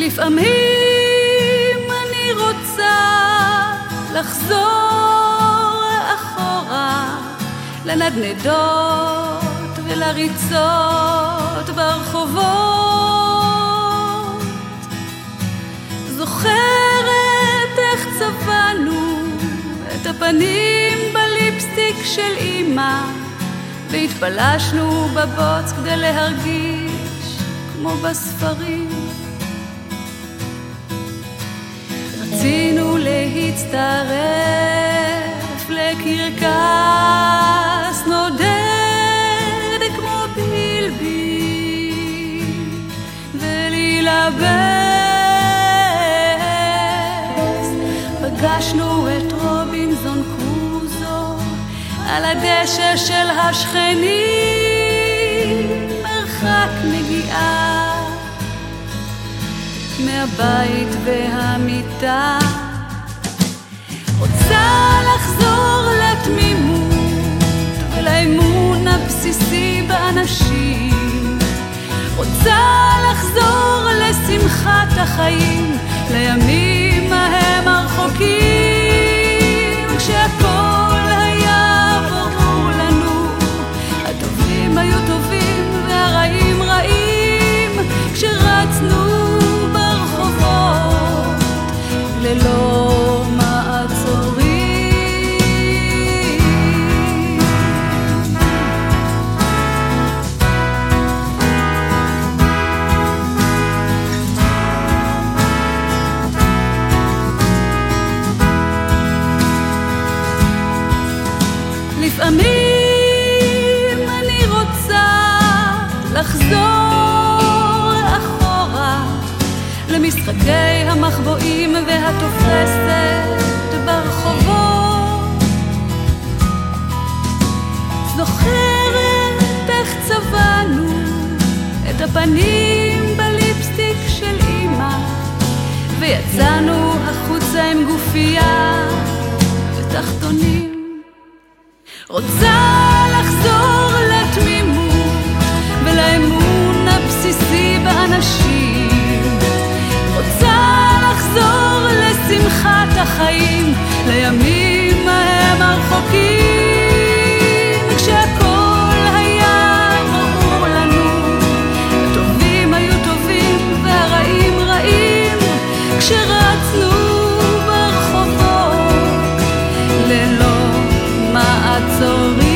לפעמים אני רוצה לחזור אחורה לנדנדות ולריצות ברחובות. זוכרת איך צבענו את הפנים בליפסטיק של אמא והתפלשנו בבוץ כדי להרגיש כמו בספרים. רצינו להצטרף לקרקס נודד כמו בילבי ולהילבס. פגשנו את רובינזון קרוזו על הדשא של השכנים, מרחק נגיעה. מהבית והמיטה. רוצה לחזור לתמימות ולאמון הבסיסי באנשים. רוצה לחזור לשמחת החיים, לפעמים אני רוצה לחזור אחורה למשחקי המחבואים והתופסת ברחובות. זוכרת איך צבענו את הפנים בליפסטיק של אמא, ויצאנו החוצה עם גופייה ותחתונים. רוצה לחזור לתמימות ולאמון הבסיסי באנשים. רוצה לחזור לשמחת החיים, לימים so.